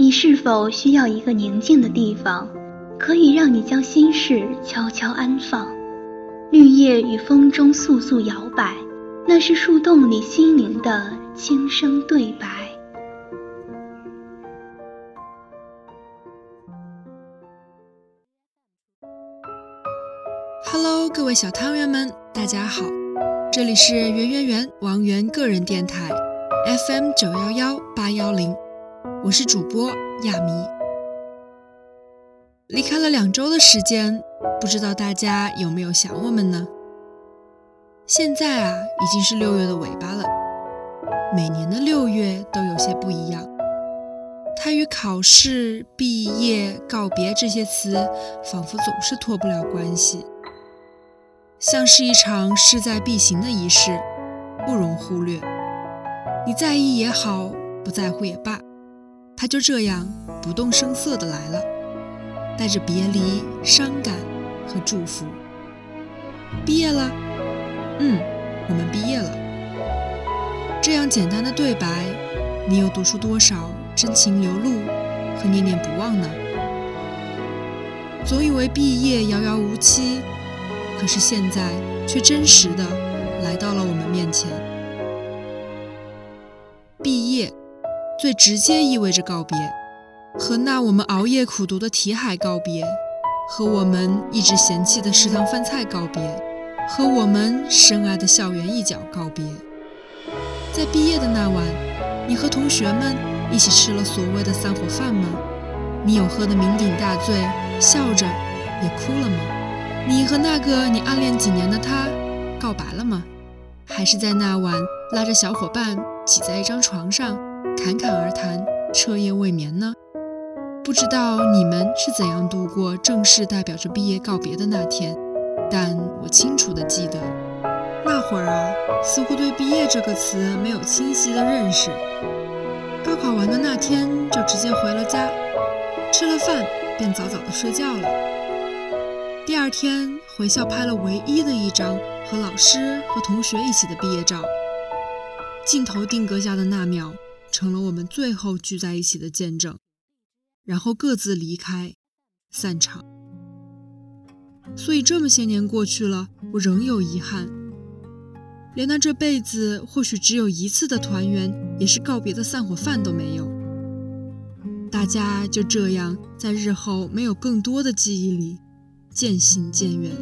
你是否需要一个宁静的地方，可以让你将心事悄悄安放？绿叶与风中簌簌摇摆，那是树洞里心灵的轻声对白。Hello，各位小汤圆们，大家好，这里是圆圆圆王源个人电台，FM 九幺幺八幺零，我是主播亚迷。离开了两周的时间。不知道大家有没有想我们呢？现在啊，已经是六月的尾巴了。每年的六月都有些不一样，它与考试、毕业、告别这些词，仿佛总是脱不了关系，像是一场势在必行的仪式，不容忽略。你在意也好，不在乎也罢，他就这样不动声色地来了，带着别离、伤感。和祝福。毕业了，嗯，我们毕业了。这样简单的对白，你又读出多少真情流露和念念不忘呢？总以为毕业遥遥无期，可是现在却真实的来到了我们面前。最直接意味着告别，和那我们熬夜苦读的题海告别。和我们一直嫌弃的食堂饭菜告别，和我们深爱的校园一角告别。在毕业的那晚，你和同学们一起吃了所谓的散伙饭吗？你有喝得酩酊大醉，笑着也哭了吗？你和那个你暗恋几年的他告白了吗？还是在那晚拉着小伙伴挤在一张床上侃侃而谈，彻夜未眠呢？不知道你们是怎样度过正式代表着毕业告别的那天，但我清楚地记得，那会儿啊，似乎对“毕业”这个词没有清晰的认识。高考完的那天，就直接回了家，吃了饭便早早地睡觉了。第二天回校拍了唯一的一张和老师和同学一起的毕业照，镜头定格下的那秒，成了我们最后聚在一起的见证。然后各自离开，散场。所以这么些年过去了，我仍有遗憾，连那这辈子或许只有一次的团圆，也是告别的散伙饭都没有。大家就这样在日后没有更多的记忆里渐行渐远。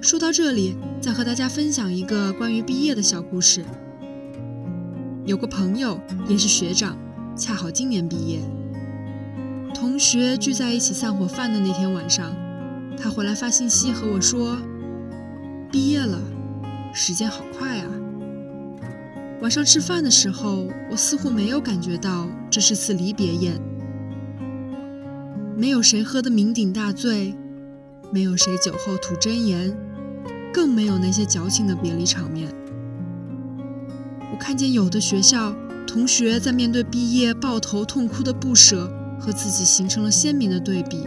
说到这里，再和大家分享一个关于毕业的小故事。有个朋友也是学长。恰好今年毕业，同学聚在一起散伙饭的那天晚上，他回来发信息和我说：“毕业了，时间好快啊。”晚上吃饭的时候，我似乎没有感觉到这是次离别宴，没有谁喝得酩酊大醉，没有谁酒后吐真言，更没有那些矫情的别离场面。看见有的学校。同学在面对毕业抱头痛哭的不舍，和自己形成了鲜明的对比，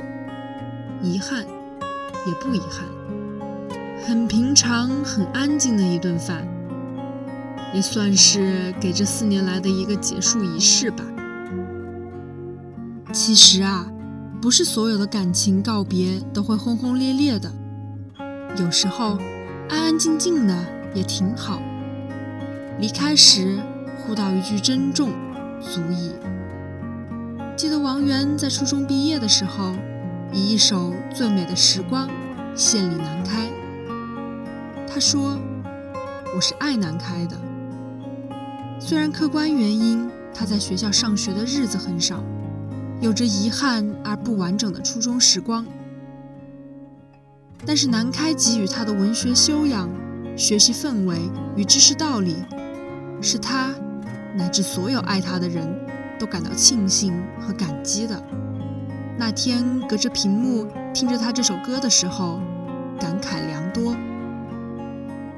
遗憾，也不遗憾，很平常、很安静的一顿饭，也算是给这四年来的一个结束仪式吧。其实啊，不是所有的感情告别都会轰轰烈烈的，有时候安安静静的也挺好。离开时。互道一句珍重，足矣。记得王源在初中毕业的时候，以一首《最美的时光》献礼南开。他说：“我是爱南开的。虽然客观原因，他在学校上学的日子很少，有着遗憾而不完整的初中时光，但是南开给予他的文学修养、学习氛围与知识道理，是他。”乃至所有爱他的人都感到庆幸和感激的。那天隔着屏幕听着他这首歌的时候，感慨良多。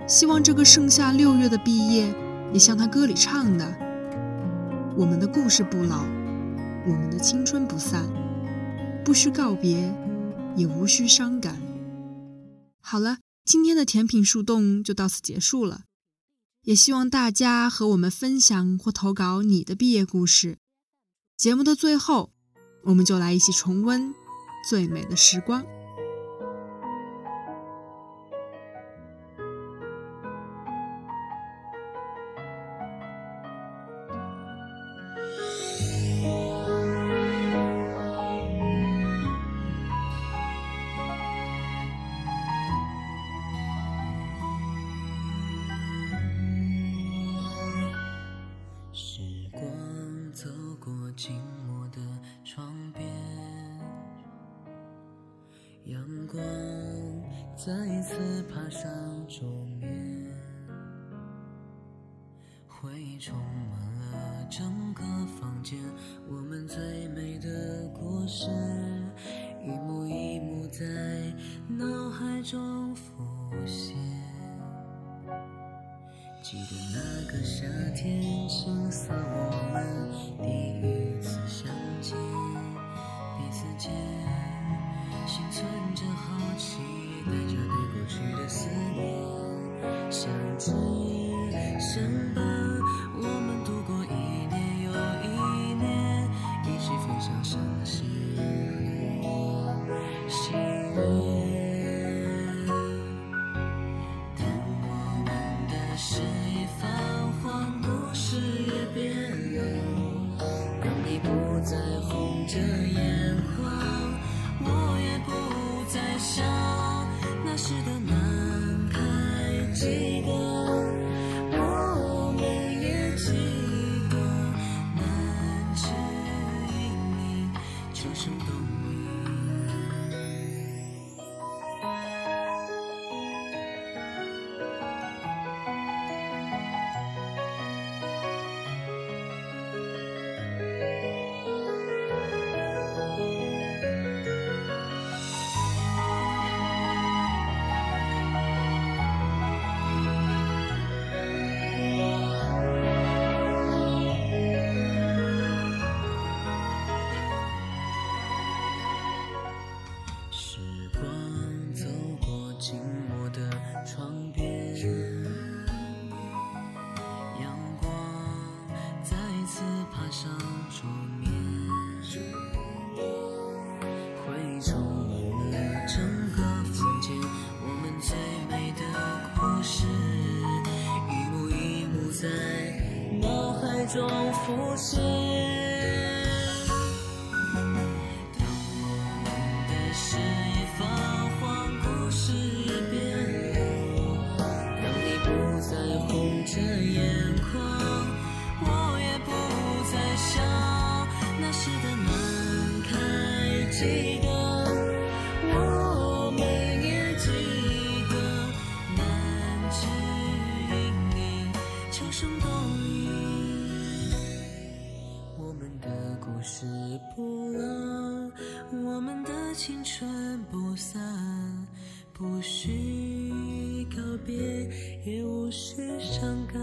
希望这个盛夏六月的毕业，也像他歌里唱的：“我们的故事不老，我们的青春不散，不需告别，也无需伤感。”好了，今天的甜品树洞就到此结束了。也希望大家和我们分享或投稿你的毕业故事，节目的最后，我们就来一起重温最美的时光。阳光再一次爬上桌面，回忆充满了整个房间，我们最美的故事，一幕一幕在脑海中浮现。记得那个夏天，青涩我们第一次相见，彼此间心存着记得浮现。当我们的誓言泛黄，故事已变，让你不再红着眼眶，我也不再想那时的南开，记。青春不散，不需告别，也无需伤感。